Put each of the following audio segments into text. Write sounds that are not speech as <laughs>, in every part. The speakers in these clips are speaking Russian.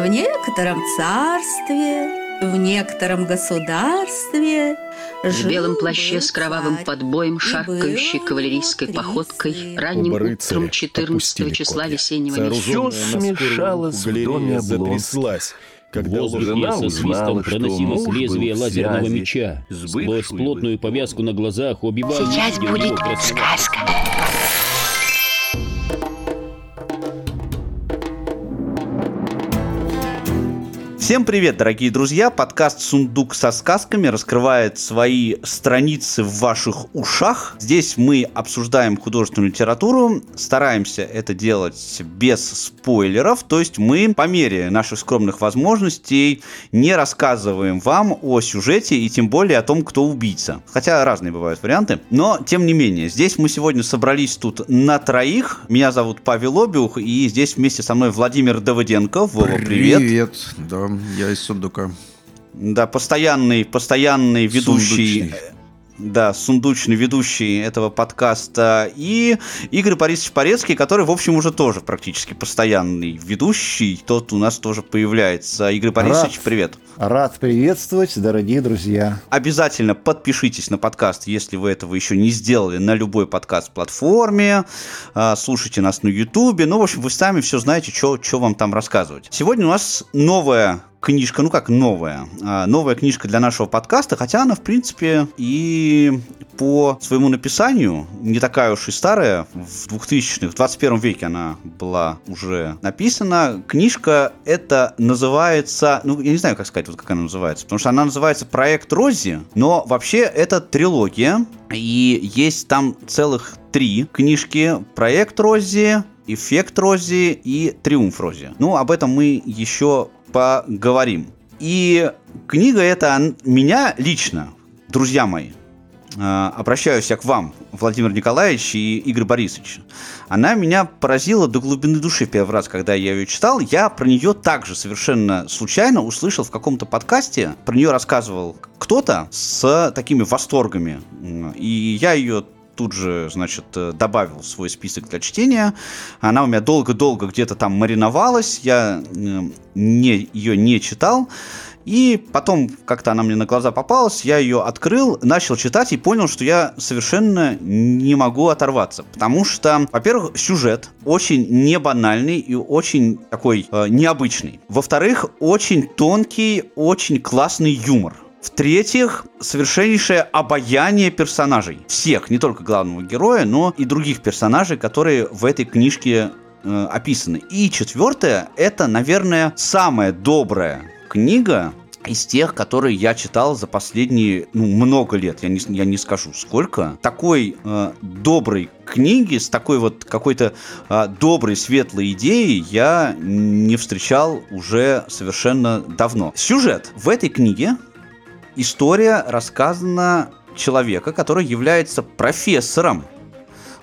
В некотором царстве, в некотором государстве В белом плаще с кровавым подбоем, шаркающей кавалерийской походкой, ранним утром рыцаря 14 опустили числа копья. весеннего месяца. смешалась руку в доме Облонских. затряслась, когда со узнала, свистом что проносилось муж лезвие лазерного меча. Сквозь плотную повязку на глазах убивал Сейчас будет сказка. Всем привет, дорогие друзья! Подкаст «Сундук со сказками» раскрывает свои страницы в ваших ушах. Здесь мы обсуждаем художественную литературу, стараемся это делать без спойлеров, то есть мы по мере наших скромных возможностей не рассказываем вам о сюжете и тем более о том, кто убийца. Хотя разные бывают варианты, но тем не менее, здесь мы сегодня собрались тут на троих. Меня зовут Павел Обиух, и здесь вместе со мной Владимир Давыденко. Вова, привет! Привет, да, я из сундука. Да, постоянный, постоянный ведущий. Сундучный. Да, сундучный ведущий этого подкаста. И Игорь Борисович Порецкий, который, в общем, уже тоже практически постоянный ведущий. Тот у нас тоже появляется. Игорь Борисович, Рад. привет. Рад приветствовать, дорогие друзья. Обязательно подпишитесь на подкаст, если вы этого еще не сделали, на любой подкаст-платформе. А, Слушайте нас на Ютубе. Ну, в общем, вы сами все знаете, что вам там рассказывать. Сегодня у нас новая книжка, ну как новая, а, новая книжка для нашего подкаста, хотя она, в принципе, и по своему написанию не такая уж и старая. В 2000-х, в 21 веке она была уже написана. Книжка это называется, ну, я не знаю, как сказать, вот как она называется, потому что она называется «Проект Рози», но вообще это трилогия, и есть там целых три книжки «Проект Рози», «Эффект Рози» и «Триумф Рози». Ну, об этом мы еще поговорим. И книга эта меня лично, друзья мои, э, обращаюсь я к вам, Владимир Николаевич и Игорь Борисович. Она меня поразила до глубины души первый раз, когда я ее читал. Я про нее также совершенно случайно услышал в каком-то подкасте. Про нее рассказывал кто-то с такими восторгами. И я ее тут же, значит, э, добавил свой список для чтения. Она у меня долго-долго где-то там мариновалась. Я э, не, ее не читал. И потом как-то она мне на глаза попалась, я ее открыл, начал читать и понял, что я совершенно не могу оторваться. Потому что, во-первых, сюжет очень не банальный и очень такой э, необычный. Во-вторых, очень тонкий, очень классный юмор. В-третьих, совершеннейшее обаяние персонажей. Всех, не только главного героя, но и других персонажей, которые в этой книжке э, описаны. И четвертое, это, наверное, самая добрая книга из тех, которые я читал за последние ну, много лет, я не, я не скажу сколько. Такой э, доброй книги с такой вот какой-то э, доброй, светлой идеей я не встречал уже совершенно давно. Сюжет в этой книге история рассказана человека, который является профессором,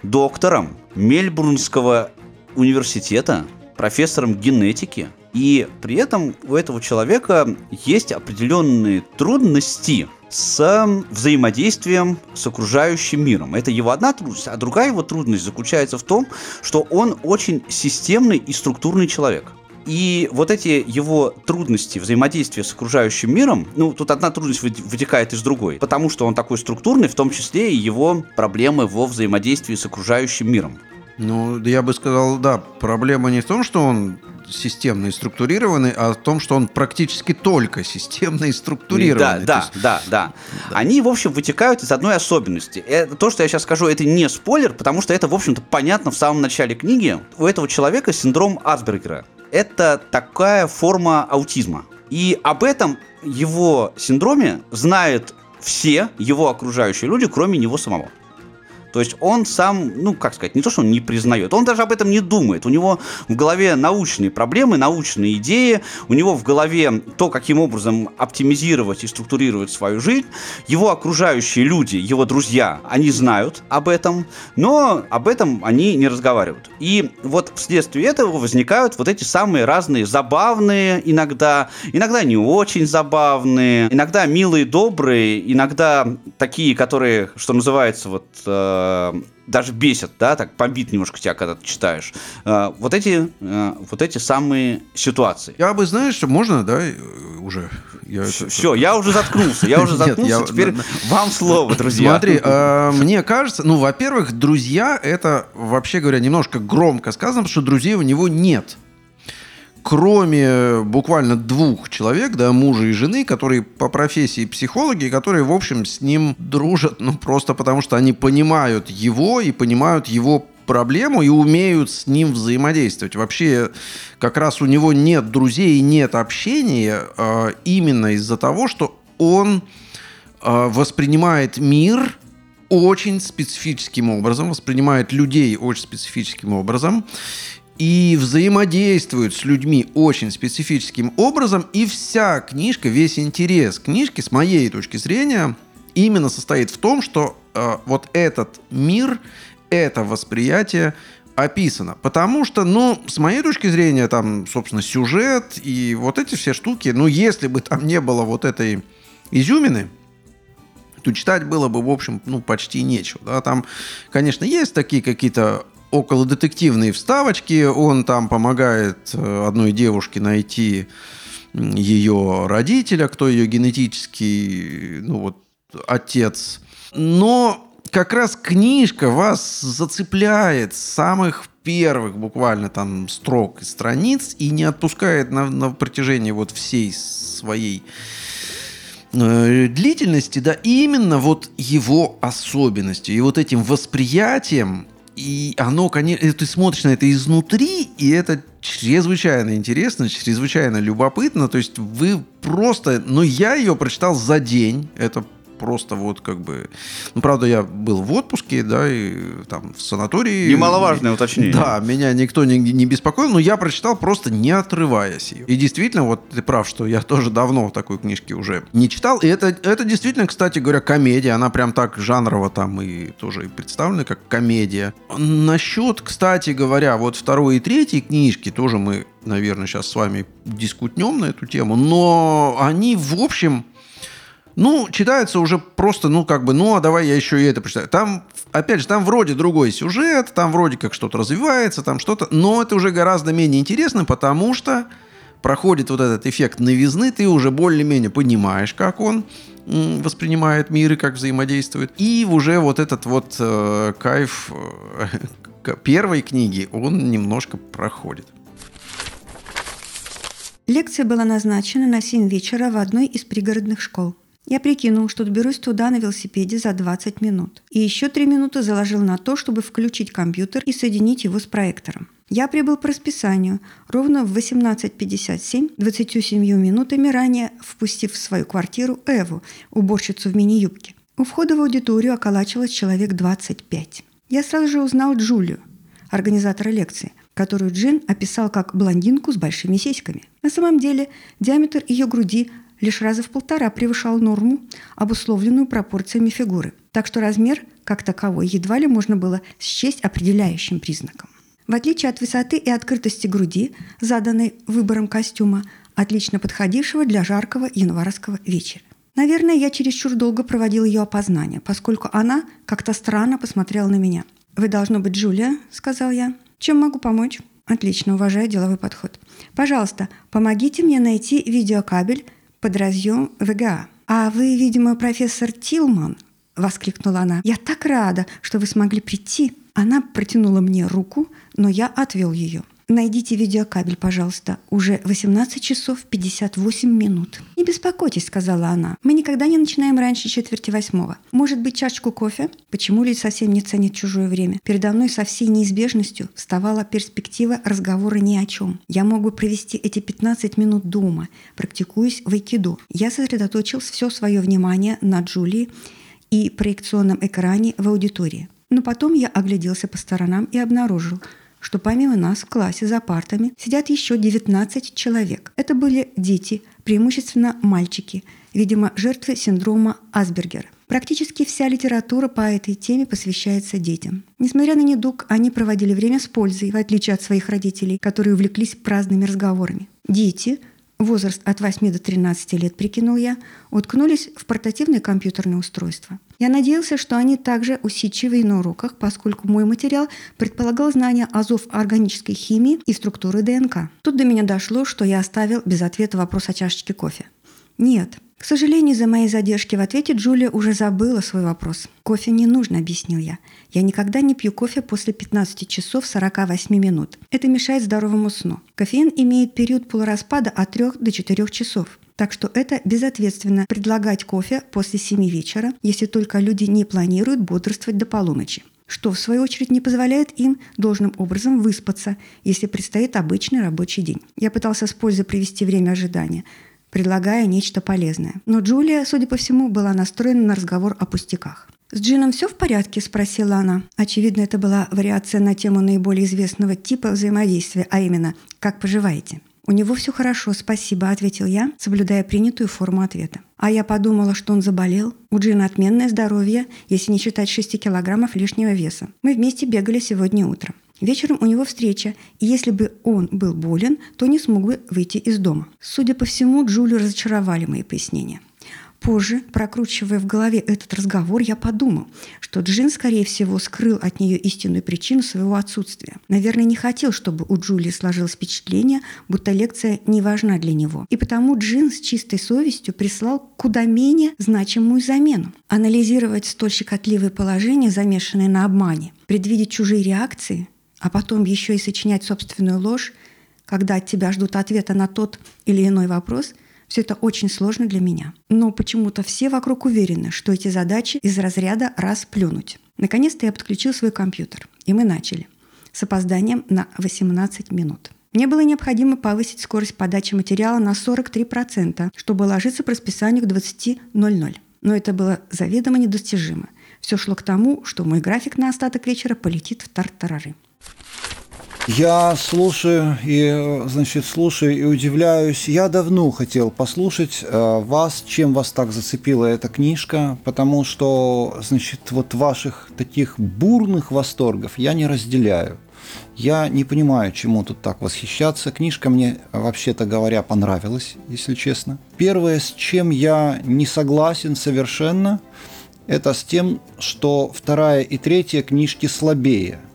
доктором Мельбурнского университета, профессором генетики. И при этом у этого человека есть определенные трудности с взаимодействием с окружающим миром. Это его одна трудность, а другая его трудность заключается в том, что он очень системный и структурный человек. И вот эти его трудности взаимодействия с окружающим миром, ну, тут одна трудность вы- вытекает из другой, потому что он такой структурный, в том числе и его проблемы во взаимодействии с окружающим миром. Ну, я бы сказал, да, проблема не в том, что он системный и структурированный, а в том, что он практически только системный и структурированный. Да, То да, есть- да, да, Они, в общем, вытекают из одной особенности. Это, то, что я сейчас скажу, это не спойлер, потому что это, в общем-то, понятно в самом начале книги. У этого человека синдром Асбергера. Это такая форма аутизма. И об этом его синдроме знают все его окружающие люди, кроме него самого. То есть он сам, ну, как сказать, не то, что он не признает, он даже об этом не думает. У него в голове научные проблемы, научные идеи, у него в голове то, каким образом оптимизировать и структурировать свою жизнь. Его окружающие люди, его друзья, они знают об этом, но об этом они не разговаривают. И вот вследствие этого возникают вот эти самые разные забавные иногда, иногда не очень забавные, иногда милые, добрые, иногда такие, которые, что называется, вот э, даже бесят, да, так побит немножко тебя, когда ты читаешь. Э, вот эти, э, вот эти самые ситуации. Я бы, знаешь, можно, да, э, уже... Я это... Все, я уже заткнулся, я уже <laughs> заткнулся, Нет, я... теперь вам слово, друзья. Смотри, э, мне кажется, ну, во-первых, друзья, это, вообще говоря, немножко громко сказано, потому что друзей у него нет кроме буквально двух человек, да, мужа и жены, которые по профессии психологи, которые, в общем, с ним дружат, ну, просто потому что они понимают его и понимают его проблему и умеют с ним взаимодействовать. Вообще, как раз у него нет друзей нет общения э, именно из-за того, что он э, воспринимает мир очень специфическим образом, воспринимает людей очень специфическим образом и взаимодействуют с людьми очень специфическим образом, и вся книжка, весь интерес книжки, с моей точки зрения, именно состоит в том, что э, вот этот мир, это восприятие описано. Потому что, ну, с моей точки зрения, там, собственно, сюжет и вот эти все штуки, ну, если бы там не было вот этой изюмины, то читать было бы, в общем, ну, почти нечего. Да? Там, конечно, есть такие какие-то около детективные вставочки. Он там помогает э, одной девушке найти ее родителя, кто ее генетический, ну вот, отец. Но как раз книжка вас зацепляет с самых первых буквально там строк и страниц и не отпускает на, на протяжении вот всей своей э, длительности, да, именно вот его особенностью и вот этим восприятием и оно, конечно, ты смотришь на это изнутри, и это чрезвычайно интересно, чрезвычайно любопытно. То есть вы просто... Ну, я ее прочитал за день. Это просто вот как бы... Ну, правда, я был в отпуске, да, и там в санатории. Немаловажное уточнение. Да, меня никто не, не беспокоил, но я прочитал просто не отрываясь ее. И действительно, вот ты прав, что я <laughs> тоже давно такой книжки уже не читал. И это, это действительно, кстати говоря, комедия. Она прям так жанрово там и тоже и представлена как комедия. Насчет, кстати говоря, вот второй и третьей книжки тоже мы, наверное, сейчас с вами дискутнем на эту тему, но они, в общем, ну, читается уже просто, ну, как бы, ну, а давай я еще и это прочитаю. Там, опять же, там вроде другой сюжет, там вроде как что-то развивается, там что-то, но это уже гораздо менее интересно, потому что проходит вот этот эффект новизны, ты уже более-менее понимаешь, как он воспринимает мир и как взаимодействует. И уже вот этот вот э, кайф э, первой книги, он немножко проходит. Лекция была назначена на 7 вечера в одной из пригородных школ. Я прикинул, что доберусь туда на велосипеде за 20 минут. И еще 3 минуты заложил на то, чтобы включить компьютер и соединить его с проектором. Я прибыл по расписанию, ровно в 18.57, 27 минутами ранее впустив в свою квартиру Эву, уборщицу в мини-юбке. У входа в аудиторию околачивалось человек 25. Я сразу же узнал Джулию, организатора лекции, которую Джин описал как блондинку с большими сиськами. На самом деле диаметр ее груди лишь раза в полтора превышал норму, обусловленную пропорциями фигуры. Так что размер, как таковой, едва ли можно было счесть определяющим признаком. В отличие от высоты и открытости груди, заданной выбором костюма, отлично подходившего для жаркого январского вечера. Наверное, я чересчур долго проводил ее опознание, поскольку она как-то странно посмотрела на меня. «Вы должно быть Джулия», — сказал я. «Чем могу помочь?» «Отлично, уважаю деловой подход. Пожалуйста, помогите мне найти видеокабель под разъем ВГА. «А вы, видимо, профессор Тилман?» – воскликнула она. «Я так рада, что вы смогли прийти!» Она протянула мне руку, но я отвел ее. Найдите видеокабель, пожалуйста. Уже 18 часов 58 минут. Не беспокойтесь, сказала она. Мы никогда не начинаем раньше четверти восьмого. Может быть, чашечку кофе? Почему люди совсем не ценят чужое время? Передо мной со всей неизбежностью вставала перспектива разговора ни о чем. Я мог бы провести эти 15 минут дома, практикуясь в айкидо. Я сосредоточил все свое внимание на Джулии и проекционном экране в аудитории. Но потом я огляделся по сторонам и обнаружил, что помимо нас в классе за партами сидят еще 19 человек. Это были дети, преимущественно мальчики, видимо, жертвы синдрома Асбергера. Практически вся литература по этой теме посвящается детям. Несмотря на недуг, они проводили время с пользой, в отличие от своих родителей, которые увлеклись праздными разговорами. Дети возраст от 8 до 13 лет, прикинул я, уткнулись в портативное компьютерное устройство. Я надеялся, что они также усидчивы на уроках, поскольку мой материал предполагал знание азов органической химии и структуры ДНК. Тут до меня дошло, что я оставил без ответа вопрос о чашечке кофе. Нет, к сожалению, из-за моей задержки в ответе Джулия уже забыла свой вопрос. «Кофе не нужно», — объяснил я. «Я никогда не пью кофе после 15 часов 48 минут. Это мешает здоровому сну. Кофеин имеет период полураспада от 3 до 4 часов. Так что это безответственно предлагать кофе после 7 вечера, если только люди не планируют бодрствовать до полуночи что в свою очередь не позволяет им должным образом выспаться, если предстоит обычный рабочий день. Я пытался с пользой провести время ожидания, предлагая нечто полезное. Но Джулия, судя по всему, была настроена на разговор о пустяках. «С Джином все в порядке?» – спросила она. Очевидно, это была вариация на тему наиболее известного типа взаимодействия, а именно «Как поживаете?». «У него все хорошо, спасибо», – ответил я, соблюдая принятую форму ответа. А я подумала, что он заболел. У Джина отменное здоровье, если не считать 6 килограммов лишнего веса. Мы вместе бегали сегодня утром. Вечером у него встреча, и если бы он был болен, то не смог бы выйти из дома. Судя по всему, Джулию разочаровали мои пояснения. Позже, прокручивая в голове этот разговор, я подумал, что Джин, скорее всего, скрыл от нее истинную причину своего отсутствия. Наверное, не хотел, чтобы у Джулии сложилось впечатление, будто лекция не важна для него. И потому Джин с чистой совестью прислал куда менее значимую замену. Анализировать столь щекотливые положения, замешанные на обмане, предвидеть чужие реакции – а потом еще и сочинять собственную ложь, когда от тебя ждут ответа на тот или иной вопрос, все это очень сложно для меня. Но почему-то все вокруг уверены, что эти задачи из разряда «раз плюнуть». Наконец-то я подключил свой компьютер, и мы начали. С опозданием на 18 минут. Мне было необходимо повысить скорость подачи материала на 43%, чтобы ложиться по расписанию к 20.00. Но это было заведомо недостижимо. Все шло к тому, что мой график на остаток вечера полетит в тартарары. Я слушаю и, значит, слушаю и удивляюсь. Я давно хотел послушать э, вас, чем вас так зацепила эта книжка, потому что, значит, вот ваших таких бурных восторгов я не разделяю. Я не понимаю, чему тут так восхищаться. Книжка мне, вообще-то говоря, понравилась, если честно. Первое, с чем я не согласен совершенно, это с тем, что вторая и третья книжки слабее –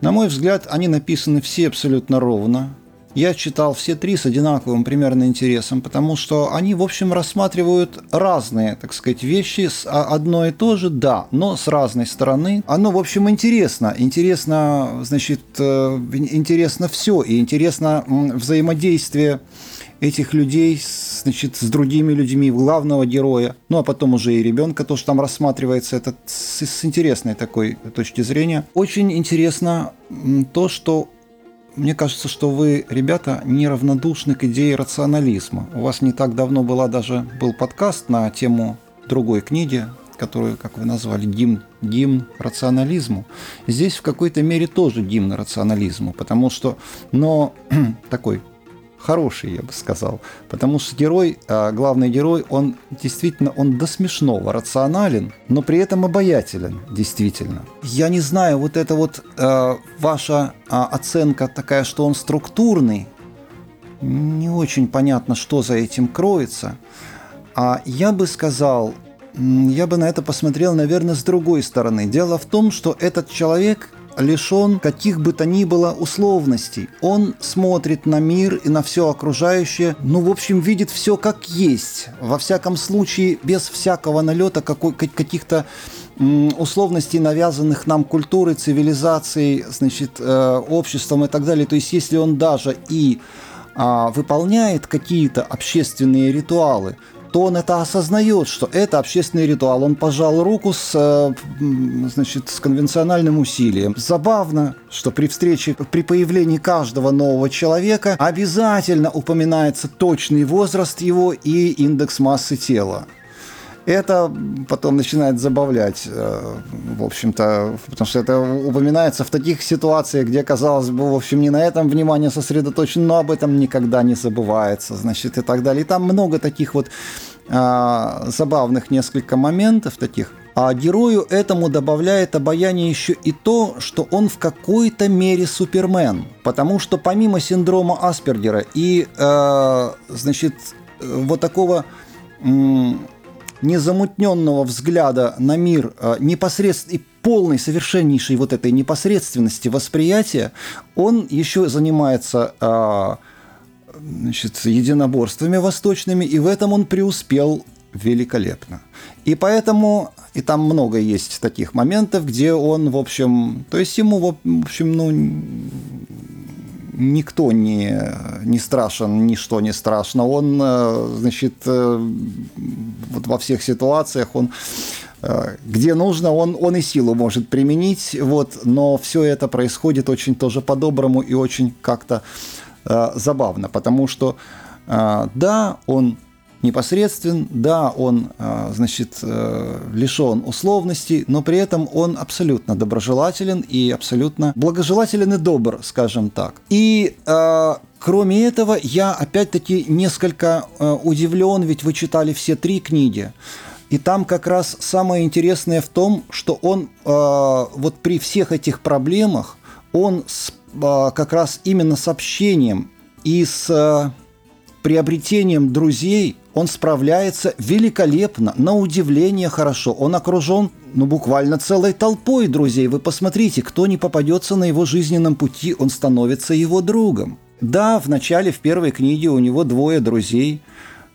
на мой взгляд, они написаны все абсолютно ровно. Я читал все три с одинаковым примерно интересом, потому что они, в общем, рассматривают разные, так сказать, вещи. А, одно и то же, да, но с разной стороны. Оно, в общем, интересно. Интересно, значит, э, интересно все. И интересно взаимодействие этих людей, значит, с другими людьми, главного героя, ну а потом уже и ребенка тоже там рассматривается, это с, с интересной такой точки зрения. Очень интересно то, что мне кажется, что вы, ребята, неравнодушны к идее рационализма. У вас не так давно была даже был подкаст на тему другой книги, которую, как вы назвали, гимн, гимн рационализму. Здесь в какой-то мере тоже гимн рационализму, потому что, но <clears throat> такой хороший, я бы сказал. Потому что герой, а, главный герой, он действительно, он до смешного рационален, но при этом обаятелен, действительно. Я не знаю, вот это вот э, ваша э, оценка такая, что он структурный, не очень понятно, что за этим кроется. А я бы сказал, я бы на это посмотрел, наверное, с другой стороны. Дело в том, что этот человек лишен каких бы то ни было условностей. Он смотрит на мир и на все окружающее, ну, в общем, видит все как есть. Во всяком случае, без всякого налета каких-то условностей, навязанных нам культурой, цивилизацией, значит, э, обществом и так далее. То есть, если он даже и а, выполняет какие-то общественные ритуалы, то он это осознает, что это общественный ритуал. Он пожал руку с, э, значит, с конвенциональным усилием. Забавно, что при встрече, при появлении каждого нового человека обязательно упоминается точный возраст его и индекс массы тела это потом начинает забавлять, э, в общем-то, потому что это упоминается в таких ситуациях, где, казалось бы, в общем, не на этом внимание сосредоточено, но об этом никогда не забывается, значит, и так далее. И там много таких вот а, забавных несколько моментов таких. А герою этому добавляет обаяние еще и то, что он в какой-то мере супермен. Потому что помимо синдрома Аспергера и, э, значит, вот такого незамутненного взгляда на мир, э, непосредственно и полной, совершеннейшей вот этой непосредственности восприятия, он еще занимается э, значит, единоборствами восточными, и в этом он преуспел великолепно. И поэтому, и там много есть таких моментов, где он, в общем, то есть ему, в общем, ну, никто не, не страшен, ничто не страшно. Он, э, значит, э, вот во всех ситуациях он э, где нужно, он, он и силу может применить, вот, но все это происходит очень тоже по-доброму и очень как-то забавно, потому что, да, он непосредствен, да, он, э, значит, э, лишен условностей, но при этом он абсолютно доброжелателен и абсолютно благожелателен и добр, скажем так. И э, кроме этого, я опять-таки несколько удивлен, ведь вы читали все три книги. И там как раз самое интересное в том, что он вот при всех этих проблемах, он с, как раз именно с общением и с приобретением друзей он справляется великолепно, на удивление хорошо. Он окружен, ну, буквально целой толпой друзей. Вы посмотрите, кто не попадется на его жизненном пути, он становится его другом. Да, в начале, в первой книге у него двое друзей,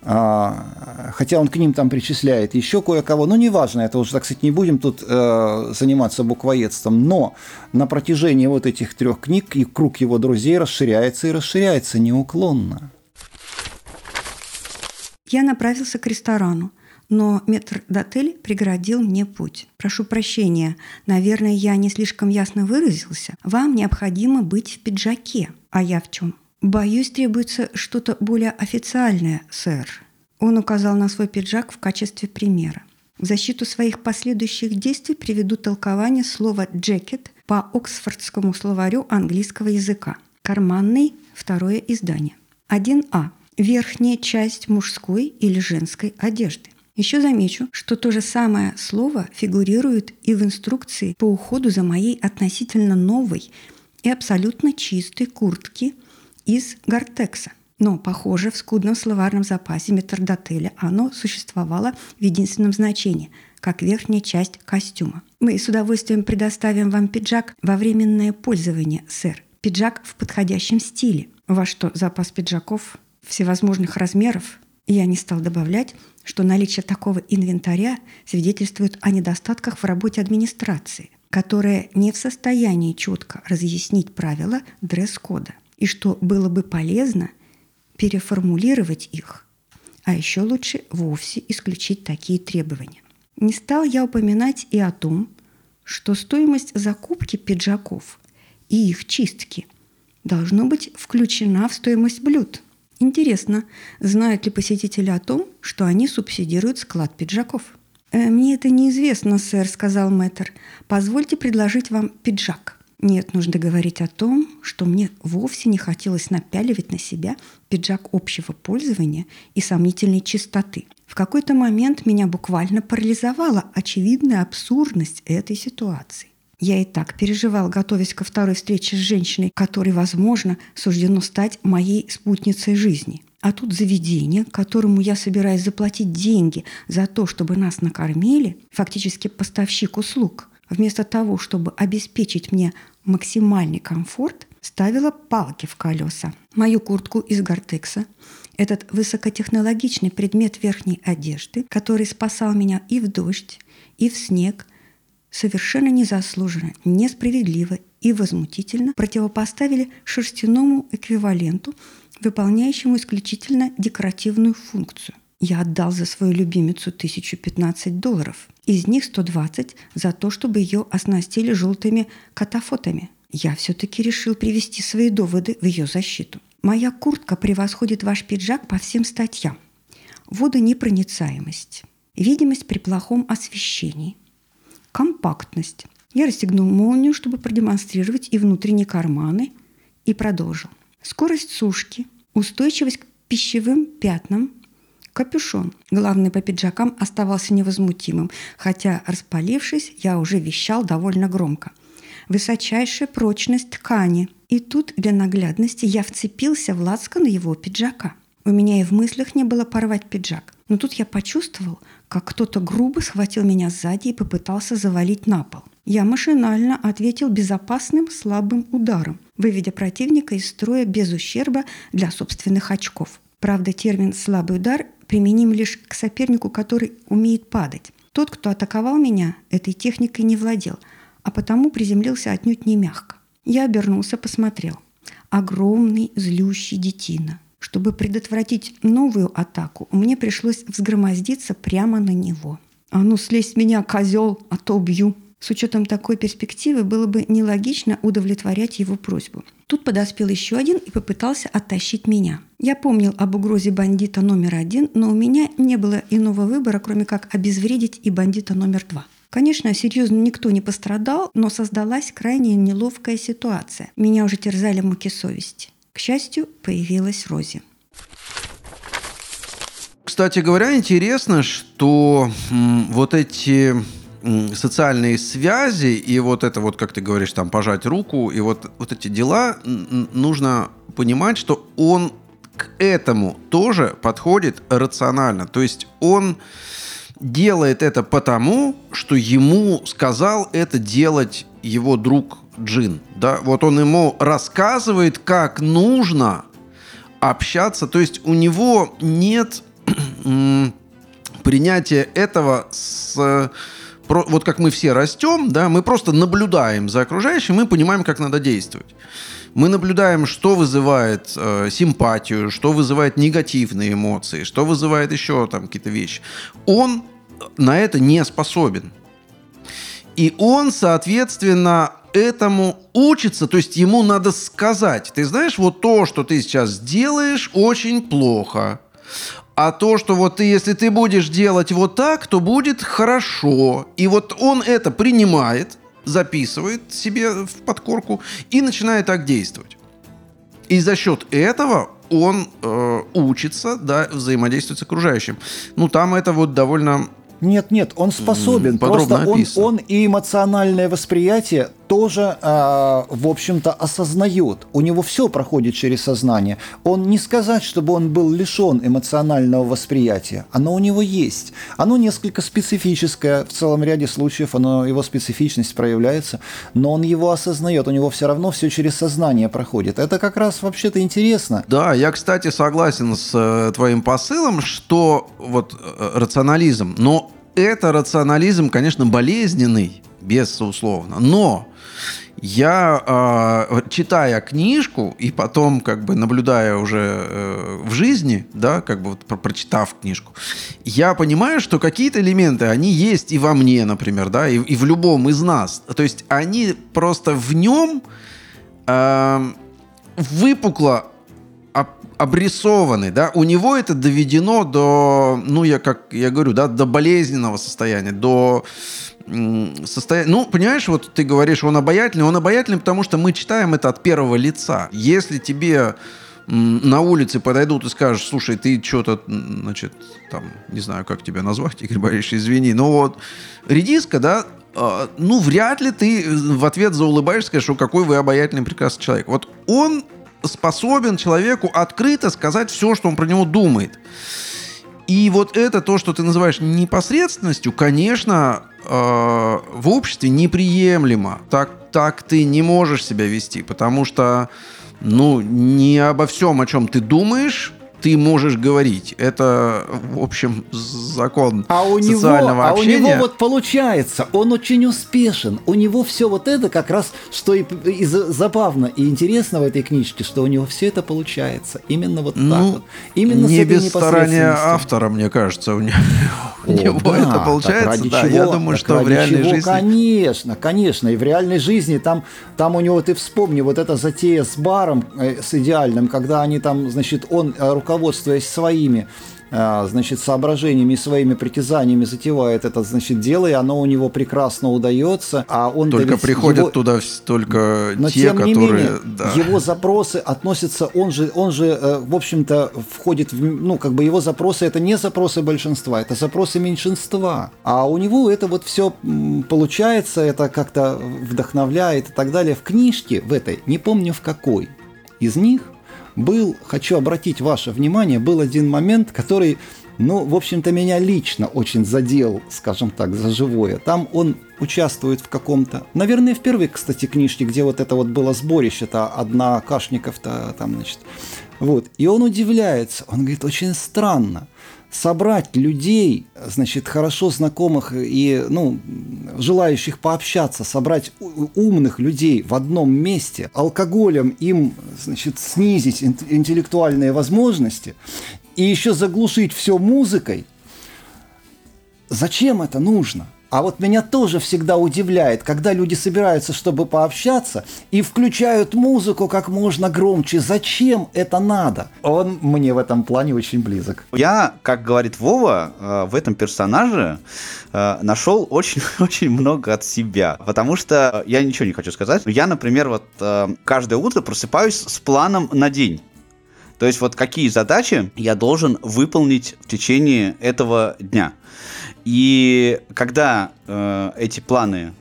а, хотя он к ним там причисляет еще кое-кого, но неважно, это уже, так сказать, не будем тут э, заниматься буквоедством, но на протяжении вот этих трех книг и круг его друзей расширяется и расширяется неуклонно. Я направился к ресторану, но метр дотель преградил мне путь. Прошу прощения, наверное, я не слишком ясно выразился. Вам необходимо быть в пиджаке. А я в чем? Боюсь, требуется что-то более официальное, сэр. Он указал на свой пиджак в качестве примера. В защиту своих последующих действий приведу толкование слова «джекет» по Оксфордскому словарю английского языка. Карманный, второе издание. 1А верхняя часть мужской или женской одежды. Еще замечу, что то же самое слово фигурирует и в инструкции по уходу за моей относительно новой и абсолютно чистой куртки из гортекса. Но, похоже, в скудном словарном запасе метрдотеля оно существовало в единственном значении – как верхняя часть костюма. Мы с удовольствием предоставим вам пиджак во временное пользование, сэр. Пиджак в подходящем стиле. Во что запас пиджаков всевозможных размеров, я не стал добавлять, что наличие такого инвентаря свидетельствует о недостатках в работе администрации, которая не в состоянии четко разъяснить правила дресс-кода, и что было бы полезно переформулировать их, а еще лучше вовсе исключить такие требования. Не стал я упоминать и о том, что стоимость закупки пиджаков и их чистки должно быть включена в стоимость блюд – Интересно, знают ли посетители о том, что они субсидируют склад пиджаков? «Э, «Мне это неизвестно, сэр», — сказал мэтр. «Позвольте предложить вам пиджак». Нет нужды говорить о том, что мне вовсе не хотелось напяливать на себя пиджак общего пользования и сомнительной чистоты. В какой-то момент меня буквально парализовала очевидная абсурдность этой ситуации. Я и так переживал, готовясь ко второй встрече с женщиной, которой, возможно, суждено стать моей спутницей жизни. А тут заведение, которому я собираюсь заплатить деньги за то, чтобы нас накормили, фактически поставщик услуг, вместо того, чтобы обеспечить мне максимальный комфорт, ставила палки в колеса. Мою куртку из гортекса, этот высокотехнологичный предмет верхней одежды, который спасал меня и в дождь, и в снег – совершенно незаслуженно, несправедливо и возмутительно противопоставили шерстяному эквиваленту, выполняющему исключительно декоративную функцию. Я отдал за свою любимицу 1015 долларов. Из них 120 за то, чтобы ее оснастили желтыми катафотами. Я все-таки решил привести свои доводы в ее защиту. Моя куртка превосходит ваш пиджак по всем статьям. Водонепроницаемость, видимость при плохом освещении – Компактность. Я расстегнул молнию, чтобы продемонстрировать и внутренние карманы, и продолжил. Скорость сушки, устойчивость к пищевым пятнам, капюшон. Главный по пиджакам оставался невозмутимым, хотя, распалившись, я уже вещал довольно громко. Высочайшая прочность ткани. И тут, для наглядности, я вцепился в лацкан его пиджака. У меня и в мыслях не было порвать пиджак. Но тут я почувствовал, как кто-то грубо схватил меня сзади и попытался завалить на пол. Я машинально ответил безопасным слабым ударом, выведя противника из строя без ущерба для собственных очков. Правда, термин «слабый удар» применим лишь к сопернику, который умеет падать. Тот, кто атаковал меня, этой техникой не владел, а потому приземлился отнюдь не мягко. Я обернулся, посмотрел. Огромный злющий детина. Чтобы предотвратить новую атаку, мне пришлось взгромоздиться прямо на него. «А ну, слезь с меня, козел, а то убью!» С учетом такой перспективы было бы нелогично удовлетворять его просьбу. Тут подоспел еще один и попытался оттащить меня. Я помнил об угрозе бандита номер один, но у меня не было иного выбора, кроме как обезвредить и бандита номер два. Конечно, серьезно никто не пострадал, но создалась крайне неловкая ситуация. Меня уже терзали муки совести. К счастью, появилась Рози. Кстати говоря, интересно, что вот эти социальные связи и вот это вот, как ты говоришь, там пожать руку и вот, вот эти дела, нужно понимать, что он к этому тоже подходит рационально. То есть он делает это потому, что ему сказал это делать его друг Джин. Да? Вот он ему рассказывает, как нужно общаться. То есть у него нет <clears throat> принятия этого с вот как мы все растем, да, мы просто наблюдаем за окружающим, мы понимаем, как надо действовать. Мы наблюдаем, что вызывает э, симпатию, что вызывает негативные эмоции, что вызывает еще там какие-то вещи. Он на это не способен. И он, соответственно, этому учится, то есть ему надо сказать, ты знаешь, вот то, что ты сейчас делаешь, очень плохо. А то, что вот ты, если ты будешь делать вот так, то будет хорошо. И вот он это принимает, записывает себе в подкорку и начинает так действовать. И за счет этого он э, учится, да, взаимодействовать с окружающим. Ну, там это вот довольно Нет, нет, он способен. Подробно Просто он, описано. он и эмоциональное восприятие тоже, а, в общем-то, осознает. У него все проходит через сознание. Он не сказать, чтобы он был лишен эмоционального восприятия. Оно у него есть. Оно несколько специфическое. В целом ряде случаев оно, его специфичность проявляется. Но он его осознает. У него все равно все через сознание проходит. Это как раз вообще-то интересно. Да, я, кстати, согласен с э, твоим посылом, что вот э, рационализм, но это рационализм, конечно, болезненный, безусловно, но я, э, читая книжку и потом как бы наблюдая уже э, в жизни, да, как бы вот про- прочитав книжку, я понимаю, что какие-то элементы, они есть и во мне, например, да, и, и в любом из нас. То есть они просто в нем э, выпукло об- обрисованы, да, у него это доведено до, ну, я как я говорю, да, до болезненного состояния, до м, состояния, ну, понимаешь, вот ты говоришь, он обаятельный, он обаятельный, потому что мы читаем это от первого лица. Если тебе на улице подойдут и скажут, слушай, ты что-то, значит, там, не знаю, как тебя назвать, <laughs> Игорь Борисович, извини, но вот редиска, да, э, ну, вряд ли ты в ответ заулыбаешься, скажешь, что какой вы обаятельный, прекрасный человек. Вот он способен человеку открыто сказать все, что он про него думает. И вот это то, что ты называешь непосредственностью, конечно, э, в обществе неприемлемо. Так, так ты не можешь себя вести, потому что, ну, не обо всем, о чем ты думаешь, ты можешь говорить. Это, в общем, закон А у него, социального а у общения. него вот получается, он очень успешен. У него все вот это как раз, что и, и за- забавно и интересно в этой книжке, что у него все это получается. Именно вот так Ну, вот. Именно с не без старания автора, мне кажется, у него, <laughs> у О, него да, это так получается. ради Да, чего- я думаю, так что в реальной чего, жизни. Конечно, конечно. И в реальной жизни там, там у него, ты вспомни, вот эта затея с баром, э, с идеальным, когда они там, значит, он э, руководствуясь своими а, значит, соображениями и своими притязаниями затевает это, значит, дело, и оно у него прекрасно удается, а он... Только приходят его- туда только но те, тем не которые... менее, да. его запросы относятся, он же, он же, э, в общем-то, входит в, ну, как бы его запросы, это не запросы большинства, это запросы меньшинства. А у него это вот все получается, это как-то вдохновляет и так далее. В книжке, в этой, не помню в какой из них, был, хочу обратить ваше внимание, был один момент, который, ну, в общем-то, меня лично очень задел, скажем так, за живое. Там он участвует в каком-то... Наверное, в первой, кстати, книжке, где вот это вот было сборище-то однокашников-то там, значит. Вот. И он удивляется. Он говорит, очень странно собрать людей, значит, хорошо знакомых и, ну, желающих пообщаться, собрать умных людей в одном месте, алкоголем им, значит, снизить ин- интеллектуальные возможности и еще заглушить все музыкой, Зачем это нужно? А вот меня тоже всегда удивляет, когда люди собираются, чтобы пообщаться, и включают музыку как можно громче. Зачем это надо? Он мне в этом плане очень близок. Я, как говорит Вова, э, в этом персонаже э, нашел очень-очень <laughs> много от себя. Потому что я ничего не хочу сказать. Я, например, вот э, каждое утро просыпаюсь с планом на день. То есть вот какие задачи я должен выполнить в течение этого дня. И когда э, эти планы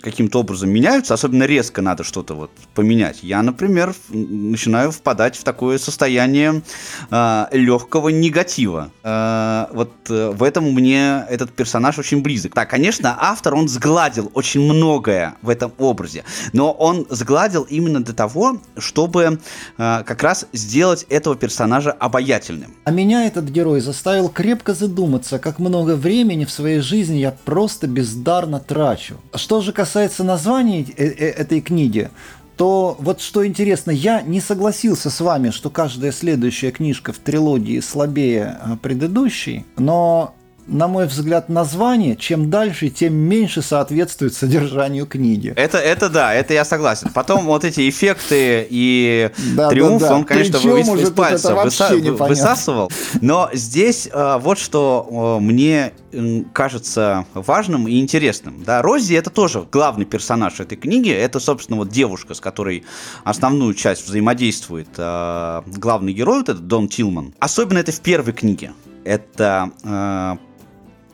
каким-то образом меняются, особенно резко надо что-то вот поменять, я, например, начинаю впадать в такое состояние э, легкого негатива. Э, вот э, в этом мне этот персонаж очень близок. Да, конечно, автор, он сгладил очень многое в этом образе, но он сгладил именно для того, чтобы э, как раз сделать этого персонажа обаятельным. А меня этот герой заставил крепко задуматься, как много времени в своей жизни я просто бездарно трачу. Что же касается названия э- э- этой книги, то вот что интересно, я не согласился с вами, что каждая следующая книжка в трилогии слабее а, предыдущей, но на мой взгляд, название, чем дальше, тем меньше соответствует содержанию книги. Это, это да, это я согласен. Потом вот эти эффекты и Да, триумф, да, да. он, конечно, Причем из, пальца выса- высасывал. Но здесь э, вот что э, мне кажется важным и интересным. Да, Рози это тоже главный персонаж этой книги. Это, собственно, вот девушка, с которой основную часть взаимодействует э, главный герой, вот этот Дон Тилман. Особенно это в первой книге. Это э,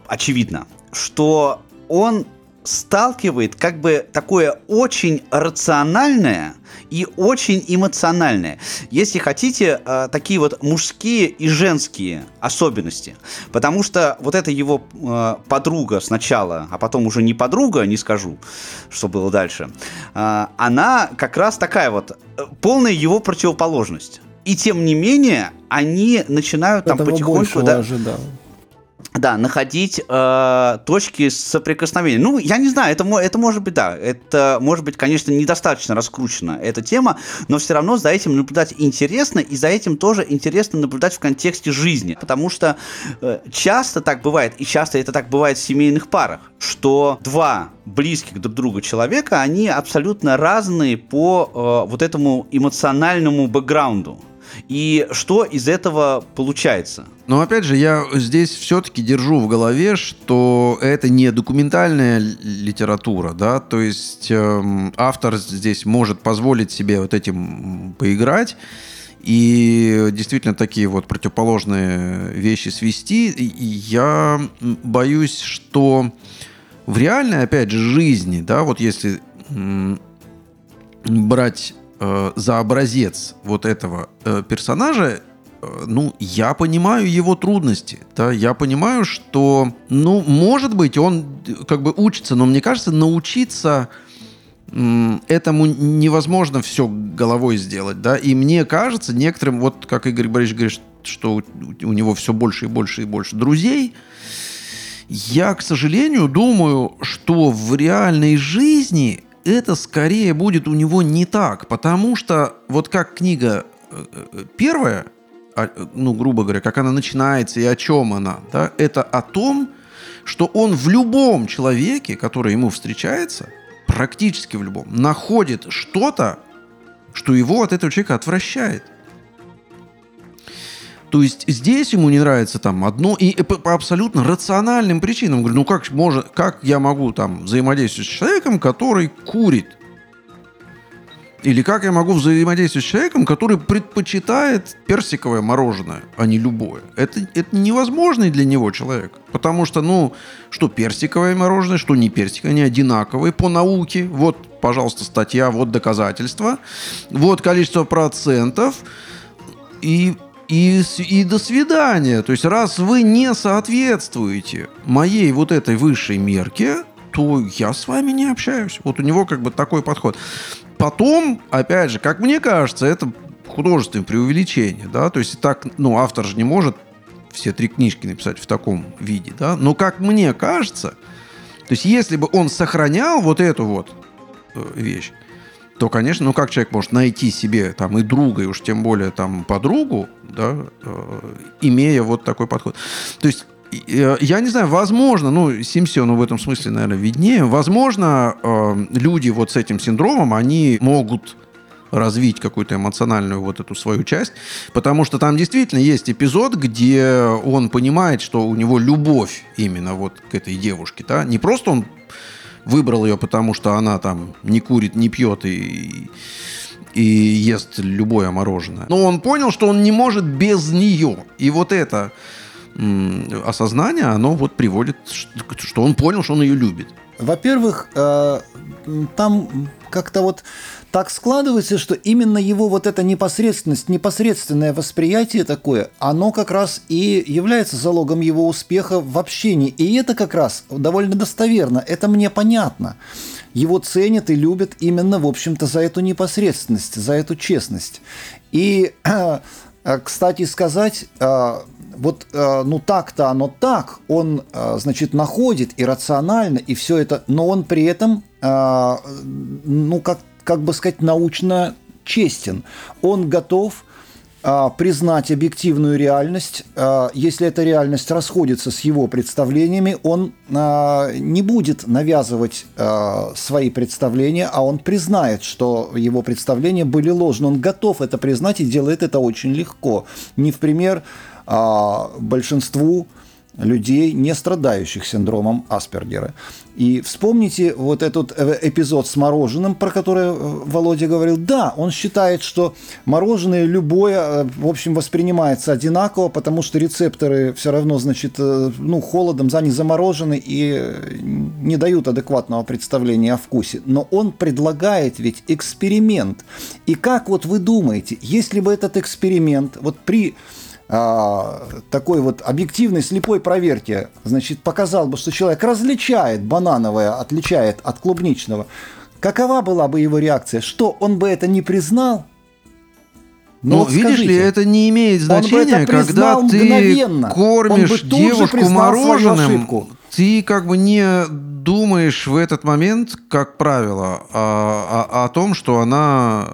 очевидно, что он сталкивает как бы такое очень рациональное и очень эмоциональное. Если хотите, э, такие вот мужские и женские особенности. Потому что вот эта его э, подруга сначала, а потом уже не подруга, не скажу, что было дальше, э, она как раз такая вот полная его противоположность. И тем не менее, они начинают там Этого потихоньку... да, ожидал. да, находить э, точки соприкосновения. Ну, я не знаю, это, это может быть, да, это может быть, конечно, недостаточно раскручена эта тема, но все равно за этим наблюдать интересно, и за этим тоже интересно наблюдать в контексте жизни, потому что э, часто так бывает, и часто это так бывает в семейных парах, что два близких друг другу человека, они абсолютно разные по э, вот этому эмоциональному бэкграунду. И что из этого получается? Но опять же, я здесь все-таки держу в голове, что это не документальная литература, да, то есть эм, автор здесь может позволить себе вот этим поиграть и действительно такие вот противоположные вещи свести. И я боюсь, что в реальной, опять же, жизни, да, вот если брать э, за образец вот этого э, персонажа, э, ну, я понимаю его трудности, да, я понимаю, что, ну, может быть, он э, как бы учится, но мне кажется, научиться этому невозможно все головой сделать, да, и мне кажется, некоторым, вот как Игорь Борисович говорит, что у него все больше и больше и больше друзей, я, к сожалению, думаю, что в реальной жизни это скорее будет у него не так, потому что вот как книга э, э, первая, а, ну, грубо говоря, как она начинается и о чем она, да, это о том, что он в любом человеке, который ему встречается, практически в любом, находит что-то, что его от этого человека отвращает. То есть здесь ему не нравится там одно, и по, по абсолютно рациональным причинам. Говорю, ну как, может, как я могу там взаимодействовать с человеком, который курит? Или как я могу взаимодействовать с человеком, который предпочитает персиковое мороженое, а не любое? Это, это невозможный для него человек. Потому что, ну, что персиковое мороженое, что не персиковое, они одинаковые по науке. Вот, пожалуйста, статья, вот доказательства. Вот количество процентов. И и, и до свидания. То есть, раз вы не соответствуете моей вот этой высшей мерке, то я с вами не общаюсь. Вот у него как бы такой подход. Потом, опять же, как мне кажется, это художественное преувеличение, да, то есть так, ну, автор же не может все три книжки написать в таком виде, да, но как мне кажется, то есть если бы он сохранял вот эту вот э, вещь, то, конечно, ну как человек может найти себе там и друга, и уж тем более там подругу, да, э, имея вот такой подход. То есть э, я не знаю, возможно, ну, Симсиону в этом смысле, наверное, виднее, возможно, э, люди вот с этим синдромом, они могут развить какую-то эмоциональную вот эту свою часть, потому что там действительно есть эпизод, где он понимает, что у него любовь именно вот к этой девушке, да, не просто он выбрал ее, потому что она там не курит, не пьет и, и ест любое мороженое. Но он понял, что он не может без нее. И вот это осознание, оно вот приводит, что он понял, что он ее любит. Во-первых, э, там как-то вот так складывается, что именно его вот эта непосредственность, непосредственное восприятие такое, оно как раз и является залогом его успеха в общении. И это как раз довольно достоверно, это мне понятно. Его ценят и любят именно, в общем-то, за эту непосредственность, за эту честность. И, кстати сказать, э, вот, э, ну так-то оно так, он, э, значит, находит иррационально и все это, но он при этом, э, ну, как, как бы сказать, научно честен. Он готов признать объективную реальность. Если эта реальность расходится с его представлениями, он не будет навязывать свои представления, а он признает, что его представления были ложны. Он готов это признать и делает это очень легко. Не в пример а, большинству людей, не страдающих синдромом Аспергера. И вспомните вот этот э, эпизод с мороженым, про который э, Володя говорил. Да, он считает, что мороженое любое, э, в общем, воспринимается одинаково, потому что рецепторы все равно, значит, ну, холодом, за не заморожены и не дают адекватного представления о вкусе. Но он предлагает ведь эксперимент. И как вот вы думаете, если бы этот эксперимент вот при такой вот объективной слепой проверки, значит, показал бы, что человек различает банановое, отличает от клубничного, какова была бы его реакция? Что, он бы это не признал? Но ну, вот видишь скажите, ли, это не имеет значения, когда ты мгновенно. кормишь девушку мороженым, ты как бы не думаешь в этот момент, как правило, о, о, о том, что она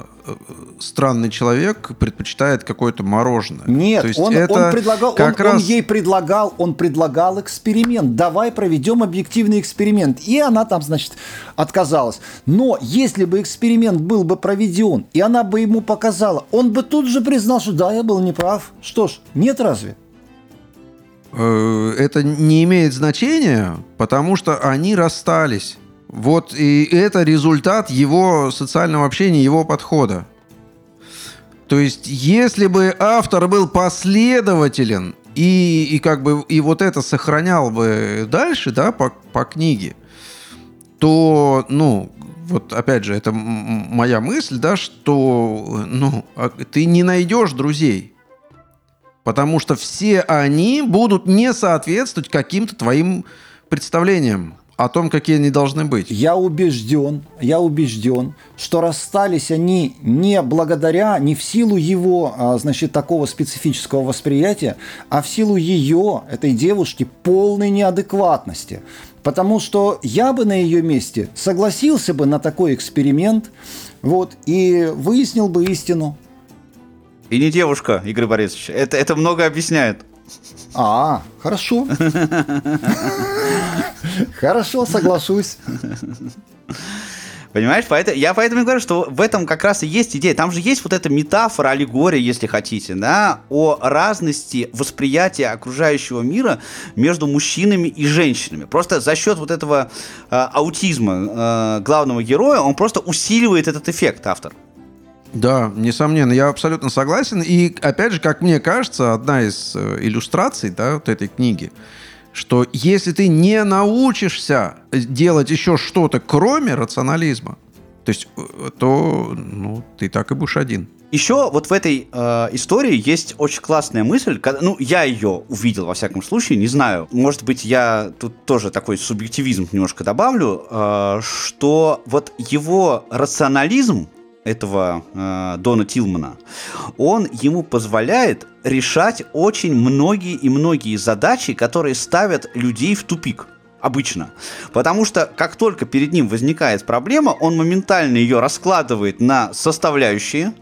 странный человек предпочитает какое-то мороженое. Нет, То есть он, это он предлагал, как он, раз... он ей предлагал, он предлагал эксперимент. Давай проведем объективный эксперимент. И она там, значит, отказалась. Но если бы эксперимент был бы проведен, и она бы ему показала, он бы тут же признал, что да, я был неправ. Что ж, нет разве? Э, это не имеет значения, потому что они расстались. Вот и это результат его социального общения, его подхода. То есть, если бы автор был последователен и, и как бы и вот это сохранял бы дальше, да, по, по книге, то, ну, вот опять же, это моя мысль, да, что, ну, а ты не найдешь друзей, потому что все они будут не соответствовать каким-то твоим представлениям о том, какие они должны быть. Я убежден, я убежден, что расстались они не благодаря, не в силу его, а, значит, такого специфического восприятия, а в силу ее, этой девушки, полной неадекватности. Потому что я бы на ее месте согласился бы на такой эксперимент, вот, и выяснил бы истину. И не девушка, Игорь Борисович. Это, это много объясняет. А, хорошо. Хорошо, соглашусь. Понимаешь, поэтому, я поэтому и говорю, что в этом как раз и есть идея. Там же есть вот эта метафора, аллегория, если хотите, да, о разности восприятия окружающего мира между мужчинами и женщинами. Просто за счет вот этого э, аутизма э, главного героя он просто усиливает этот эффект, автор. Да, несомненно, я абсолютно согласен. И опять же, как мне кажется, одна из э, иллюстраций да, вот этой книги, что если ты не научишься делать еще что-то, кроме рационализма, то есть, э, то ну, ты так и будешь один. Еще вот в этой э, истории есть очень классная мысль, когда, ну, я ее увидел, во всяком случае, не знаю, может быть, я тут тоже такой субъективизм немножко добавлю, э, что вот его рационализм, этого э, Дона Тилмана, он ему позволяет решать очень многие и многие задачи, которые ставят людей в тупик обычно. Потому что как только перед ним возникает проблема, он моментально ее раскладывает на составляющие,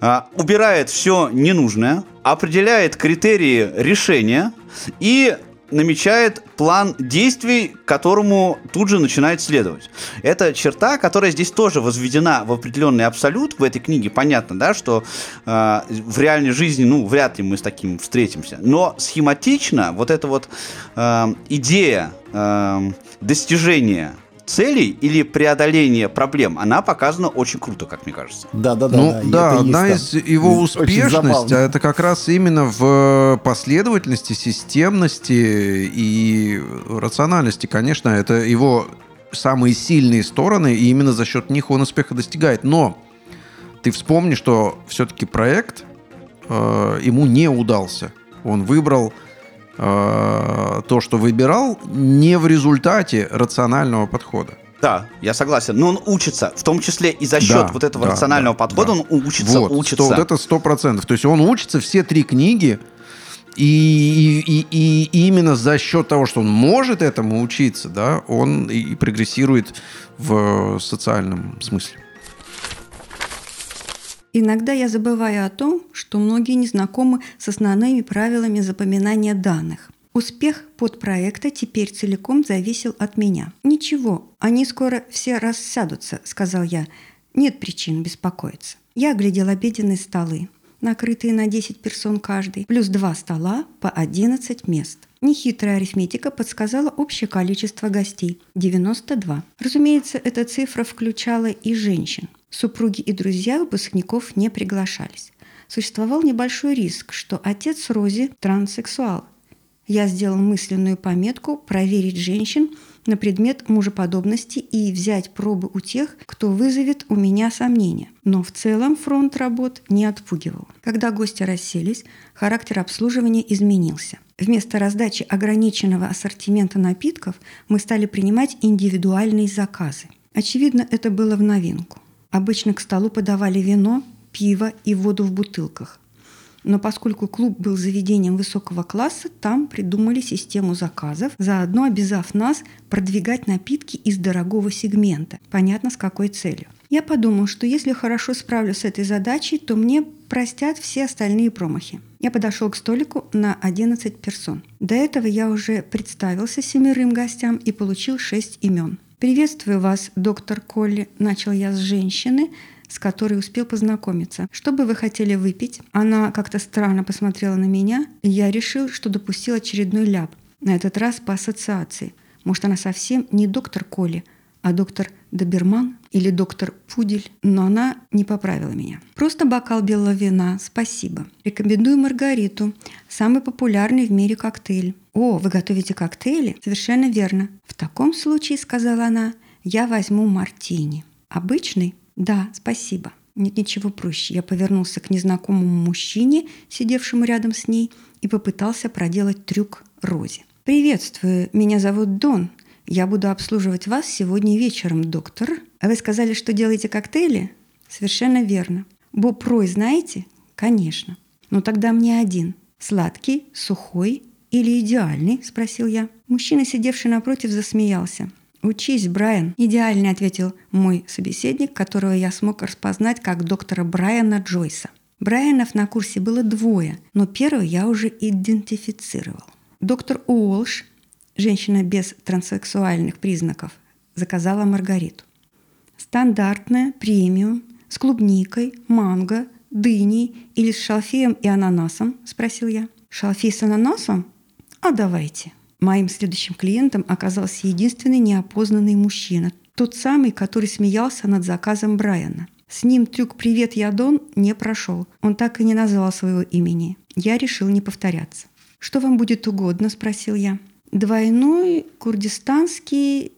э, убирает все ненужное, определяет критерии решения и намечает план действий, которому тут же начинает следовать. Это черта, которая здесь тоже возведена в определенный абсолют. В этой книге понятно, да, что э, в реальной жизни, ну, вряд ли мы с таким встретимся. Но схематично вот эта вот э, идея э, достижения целей или преодоления проблем, она показана очень круто, как мне кажется. Да, да, да. Ну да, да, одна из его забавно. а это как раз именно в последовательности, системности и рациональности. Конечно, это его самые сильные стороны, и именно за счет них он успеха достигает. Но ты вспомни, что все-таки проект э, ему не удался. Он выбрал э, то, что выбирал, не в результате рационального подхода. Да, я согласен. Но он учится, в том числе и за счет Да, вот этого да, рационального да, подхода, да. он учится, вот, учится. сто- вот это сто процентов. То есть он учится все три книги, и, и, и- и именно за счет того, что он может этому учиться, да, он и, и прогрессирует в социальном смысле. Иногда я забываю о том, что многие не знакомы с основными правилами запоминания данных. Успех подпроекта теперь целиком зависел от меня. «Ничего, они скоро все рассядутся», — сказал я. «Нет причин беспокоиться». Я оглядел обеденные столы, накрытые на 10 персон каждый, плюс два стола по 11 мест. Нехитрая арифметика подсказала общее количество гостей – 92. Разумеется, эта цифра включала и женщин. Супруги и друзья выпускников не приглашались. Существовал небольшой риск, что отец Рози – транссексуал. Я сделал мысленную пометку проверить женщин на предмет мужеподобности и взять пробы у тех, кто вызовет у меня сомнения. Но в целом фронт работ не отпугивал. Когда гости расселись, характер обслуживания изменился. Вместо раздачи ограниченного ассортимента напитков мы стали принимать индивидуальные заказы. Очевидно, это было в новинку. Обычно к столу подавали вино, пиво и воду в бутылках. Но поскольку клуб был заведением высокого класса, там придумали систему заказов, заодно обязав нас продвигать напитки из дорогого сегмента. Понятно, с какой целью. Я подумал, что если хорошо справлюсь с этой задачей, то мне простят все остальные промахи. Я подошел к столику на 11 персон. До этого я уже представился семерым гостям и получил шесть имен. «Приветствую вас, доктор Колли», – начал я с женщины, с которой успел познакомиться. «Что бы вы хотели выпить?» Она как-то странно посмотрела на меня, и я решил, что допустил очередной ляп. На этот раз по ассоциации. Может, она совсем не доктор Колли, а доктор Доберман или доктор Пудель, но она не поправила меня. Просто бокал белого вина, спасибо. Рекомендую Маргариту, самый популярный в мире коктейль. О, вы готовите коктейли? Совершенно верно. В таком случае, сказала она, я возьму мартини. Обычный? Да, спасибо. Нет ничего проще. Я повернулся к незнакомому мужчине, сидевшему рядом с ней, и попытался проделать трюк Розе. «Приветствую, меня зовут Дон. Я буду обслуживать вас сегодня вечером, доктор. А вы сказали, что делаете коктейли? Совершенно верно. Боб знаете? Конечно. Ну тогда мне один. Сладкий, сухой или идеальный? Спросил я. Мужчина, сидевший напротив, засмеялся. «Учись, Брайан», – идеально ответил мой собеседник, которого я смог распознать как доктора Брайана Джойса. Брайанов на курсе было двое, но первый я уже идентифицировал. Доктор Уолш, женщина без транссексуальных признаков, заказала Маргариту. Стандартная, премиум, с клубникой, манго, дыней или с шалфеем и ананасом?» – спросил я. «Шалфей с ананасом? А давайте». Моим следующим клиентом оказался единственный неопознанный мужчина, тот самый, который смеялся над заказом Брайана. С ним трюк «Привет, я Дон» не прошел. Он так и не назвал своего имени. Я решил не повторяться. «Что вам будет угодно?» – спросил я. «Двойной курдистанский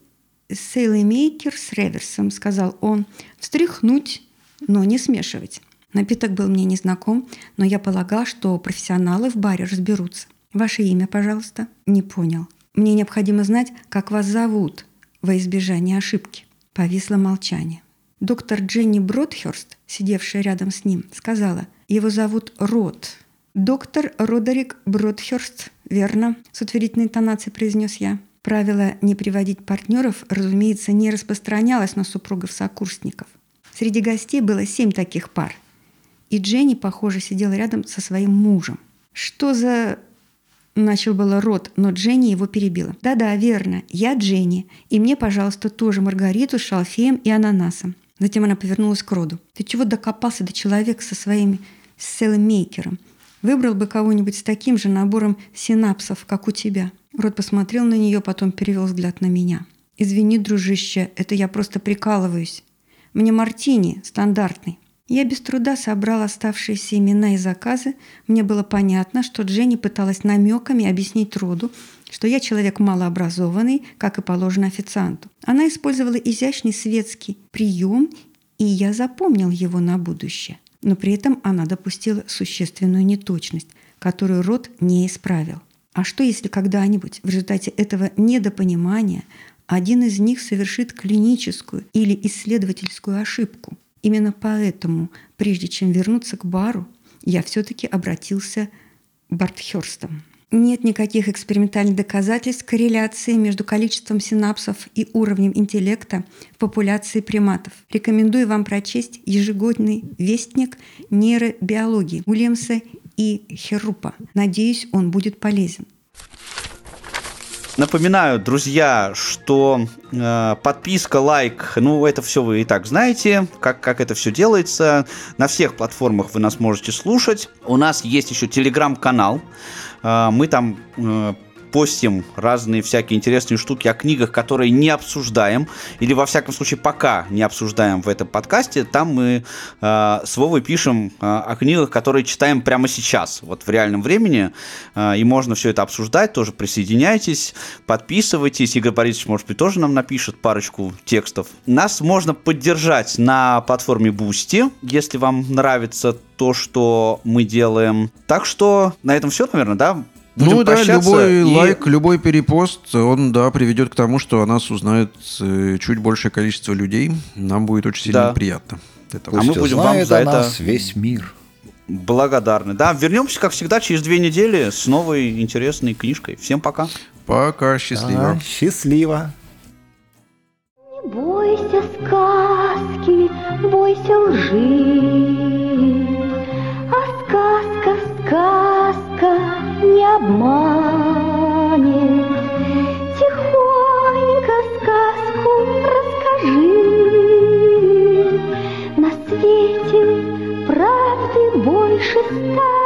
sailmaker с реверсом», – сказал он. «Встряхнуть, но не смешивать». Напиток был мне незнаком, но я полагал, что профессионалы в баре разберутся. «Ваше имя, пожалуйста?» «Не понял. Мне необходимо знать, как вас зовут, во избежание ошибки». Повисло молчание. Доктор Дженни Бродхерст, сидевшая рядом с ним, сказала, его зовут Рот. «Доктор Родерик Бродхерст, верно?» – с утвердительной интонацией произнес я. Правило не приводить партнеров, разумеется, не распространялось на супругов-сокурсников. Среди гостей было семь таких пар. И Дженни, похоже, сидела рядом со своим мужем. «Что за...» Начал было рот, но Дженни его перебила. «Да-да, верно. Я Дженни. И мне, пожалуйста, тоже Маргариту с шалфеем и ананасом». Затем она повернулась к Роду. «Ты чего докопался до человека со своим селмейкером? Выбрал бы кого-нибудь с таким же набором синапсов, как у тебя». Род посмотрел на нее, потом перевел взгляд на меня. «Извини, дружище, это я просто прикалываюсь. Мне мартини стандартный. Я без труда собрала оставшиеся имена и заказы. Мне было понятно, что Дженни пыталась намеками объяснить Роду, что я человек малообразованный, как и положено официанту. Она использовала изящный светский прием, и я запомнил его на будущее. Но при этом она допустила существенную неточность, которую Род не исправил. А что, если когда-нибудь в результате этого недопонимания один из них совершит клиническую или исследовательскую ошибку? Именно поэтому, прежде чем вернуться к бару, я все-таки обратился к Бартхерстам. Нет никаких экспериментальных доказательств корреляции между количеством синапсов и уровнем интеллекта в популяции приматов. Рекомендую вам прочесть ежегодный вестник нейробиологии Уильямса и Херупа. Надеюсь, он будет полезен. Напоминаю, друзья, что э, подписка, лайк, ну, это все вы и так знаете, как, как это все делается. На всех платформах вы нас можете слушать. У нас есть еще телеграм-канал. Э, мы там э, постим разные всякие интересные штуки о книгах, которые не обсуждаем, или во всяком случае пока не обсуждаем в этом подкасте. Там мы э, с Вовой пишем э, о книгах, которые читаем прямо сейчас, вот в реальном времени, э, и можно все это обсуждать, тоже присоединяйтесь, подписывайтесь. Игорь Борисович, может быть, тоже нам напишет парочку текстов. Нас можно поддержать на платформе Boosty, если вам нравится то, что мы делаем. Так что на этом все, наверное, да? Будем ну да, любой и- лайк, любой перепост, он, да, приведет к тому, что о нас узнает э, чуть большее количество людей. Нам будет очень сильно Да. приятно. этого. А мы будем вам за это- весь мир. Благодарны. Да, вернемся, как всегда, через две недели с новой интересной книжкой. Всем пока. Пока, счастливо. А, счастливо. Не бойся сказки, бойся лжи, А сказка, сказка не обманет. Тихонько сказку расскажи. На свете правды больше ста.